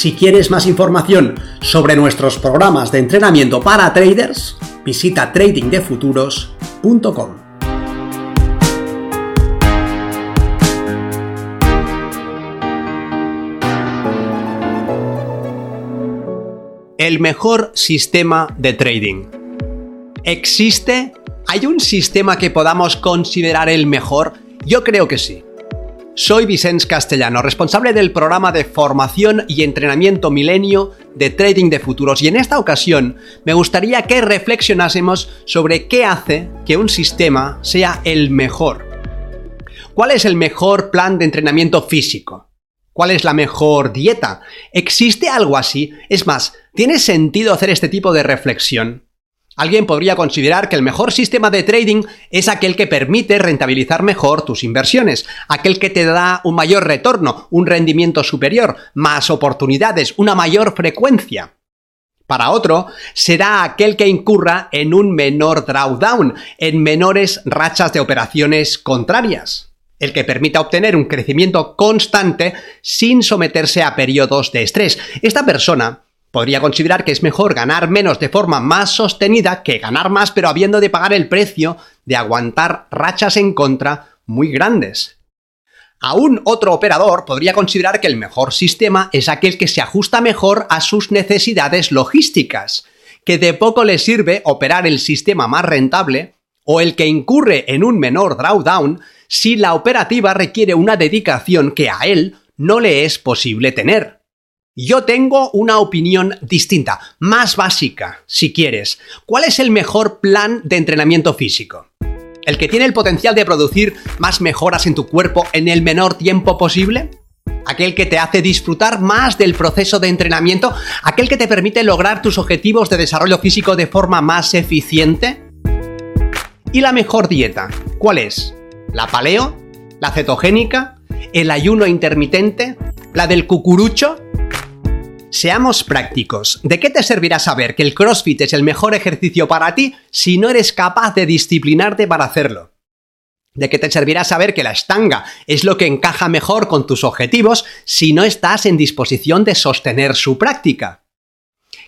Si quieres más información sobre nuestros programas de entrenamiento para traders, visita tradingdefuturos.com. El mejor sistema de trading. ¿Existe? ¿Hay un sistema que podamos considerar el mejor? Yo creo que sí. Soy Vicens Castellano, responsable del programa de formación y entrenamiento milenio de trading de futuros y en esta ocasión me gustaría que reflexionásemos sobre qué hace que un sistema sea el mejor. ¿Cuál es el mejor plan de entrenamiento físico? ¿Cuál es la mejor dieta? ¿Existe algo así? Es más, ¿tiene sentido hacer este tipo de reflexión? Alguien podría considerar que el mejor sistema de trading es aquel que permite rentabilizar mejor tus inversiones, aquel que te da un mayor retorno, un rendimiento superior, más oportunidades, una mayor frecuencia. Para otro, será aquel que incurra en un menor drawdown, en menores rachas de operaciones contrarias, el que permita obtener un crecimiento constante sin someterse a periodos de estrés. Esta persona Podría considerar que es mejor ganar menos de forma más sostenida que ganar más pero habiendo de pagar el precio de aguantar rachas en contra muy grandes. Aún otro operador podría considerar que el mejor sistema es aquel que se ajusta mejor a sus necesidades logísticas, que de poco le sirve operar el sistema más rentable o el que incurre en un menor drawdown si la operativa requiere una dedicación que a él no le es posible tener. Yo tengo una opinión distinta, más básica, si quieres. ¿Cuál es el mejor plan de entrenamiento físico? ¿El que tiene el potencial de producir más mejoras en tu cuerpo en el menor tiempo posible? ¿Aquel que te hace disfrutar más del proceso de entrenamiento? ¿Aquel que te permite lograr tus objetivos de desarrollo físico de forma más eficiente? ¿Y la mejor dieta? ¿Cuál es? ¿La paleo? ¿La cetogénica? ¿El ayuno intermitente? ¿La del cucurucho? Seamos prácticos. ¿De qué te servirá saber que el CrossFit es el mejor ejercicio para ti si no eres capaz de disciplinarte para hacerlo? ¿De qué te servirá saber que la estanga es lo que encaja mejor con tus objetivos si no estás en disposición de sostener su práctica?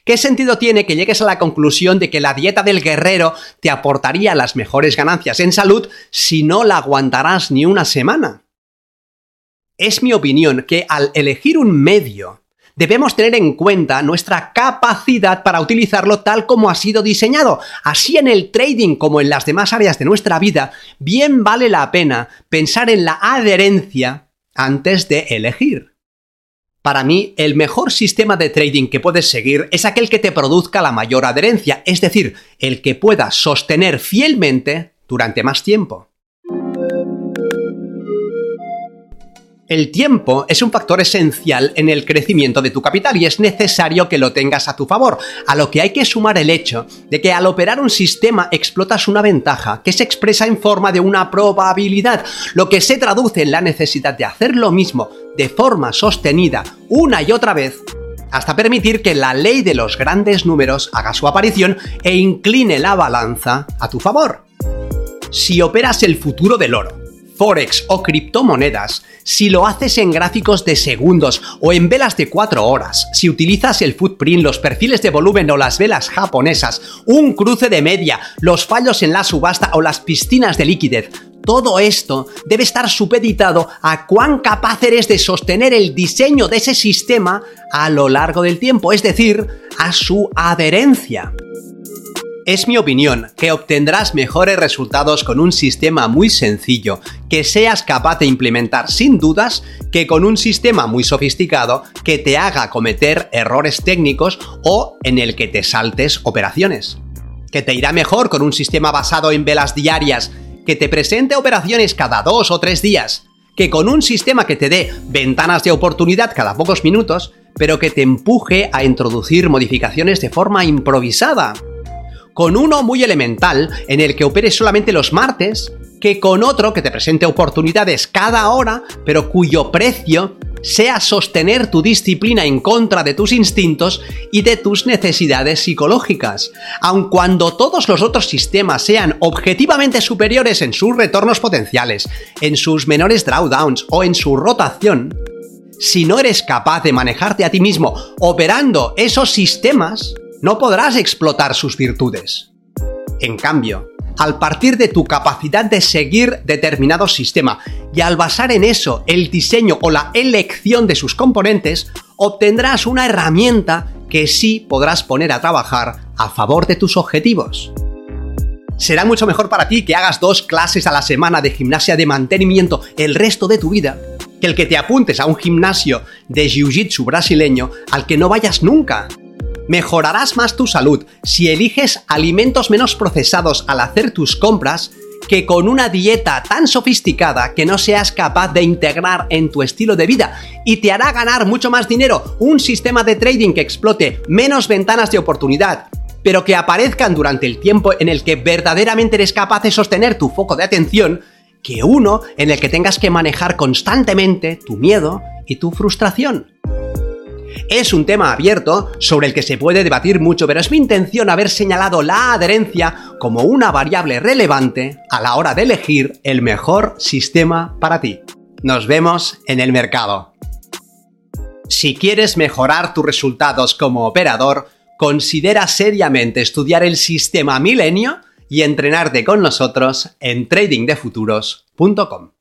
¿Qué sentido tiene que llegues a la conclusión de que la dieta del guerrero te aportaría las mejores ganancias en salud si no la aguantarás ni una semana? Es mi opinión que al elegir un medio debemos tener en cuenta nuestra capacidad para utilizarlo tal como ha sido diseñado. Así en el trading como en las demás áreas de nuestra vida, bien vale la pena pensar en la adherencia antes de elegir. Para mí, el mejor sistema de trading que puedes seguir es aquel que te produzca la mayor adherencia, es decir, el que puedas sostener fielmente durante más tiempo. El tiempo es un factor esencial en el crecimiento de tu capital y es necesario que lo tengas a tu favor, a lo que hay que sumar el hecho de que al operar un sistema explotas una ventaja que se expresa en forma de una probabilidad, lo que se traduce en la necesidad de hacer lo mismo de forma sostenida una y otra vez hasta permitir que la ley de los grandes números haga su aparición e incline la balanza a tu favor. Si operas el futuro del oro, forex o criptomonedas, si lo haces en gráficos de segundos o en velas de 4 horas, si utilizas el footprint, los perfiles de volumen o las velas japonesas, un cruce de media, los fallos en la subasta o las piscinas de liquidez, todo esto debe estar supeditado a cuán capaz eres de sostener el diseño de ese sistema a lo largo del tiempo, es decir, a su adherencia. Es mi opinión que obtendrás mejores resultados con un sistema muy sencillo que seas capaz de implementar sin dudas que con un sistema muy sofisticado que te haga cometer errores técnicos o en el que te saltes operaciones. Que te irá mejor con un sistema basado en velas diarias que te presente operaciones cada dos o tres días que con un sistema que te dé ventanas de oportunidad cada pocos minutos, pero que te empuje a introducir modificaciones de forma improvisada. Con uno muy elemental, en el que operes solamente los martes, que con otro que te presente oportunidades cada hora, pero cuyo precio sea sostener tu disciplina en contra de tus instintos y de tus necesidades psicológicas, aun cuando todos los otros sistemas sean objetivamente superiores en sus retornos potenciales, en sus menores drawdowns o en su rotación, si no eres capaz de manejarte a ti mismo operando esos sistemas, no podrás explotar sus virtudes. En cambio, al partir de tu capacidad de seguir determinado sistema y al basar en eso el diseño o la elección de sus componentes, obtendrás una herramienta que sí podrás poner a trabajar a favor de tus objetivos. Será mucho mejor para ti que hagas dos clases a la semana de gimnasia de mantenimiento el resto de tu vida que el que te apuntes a un gimnasio de jiu-jitsu brasileño al que no vayas nunca. Mejorarás más tu salud si eliges alimentos menos procesados al hacer tus compras que con una dieta tan sofisticada que no seas capaz de integrar en tu estilo de vida y te hará ganar mucho más dinero un sistema de trading que explote menos ventanas de oportunidad, pero que aparezcan durante el tiempo en el que verdaderamente eres capaz de sostener tu foco de atención que uno en el que tengas que manejar constantemente tu miedo y tu frustración. Es un tema abierto sobre el que se puede debatir mucho, pero es mi intención haber señalado la adherencia como una variable relevante a la hora de elegir el mejor sistema para ti. Nos vemos en el mercado. Si quieres mejorar tus resultados como operador, considera seriamente estudiar el sistema Milenio y entrenarte con nosotros en tradingdefuturos.com.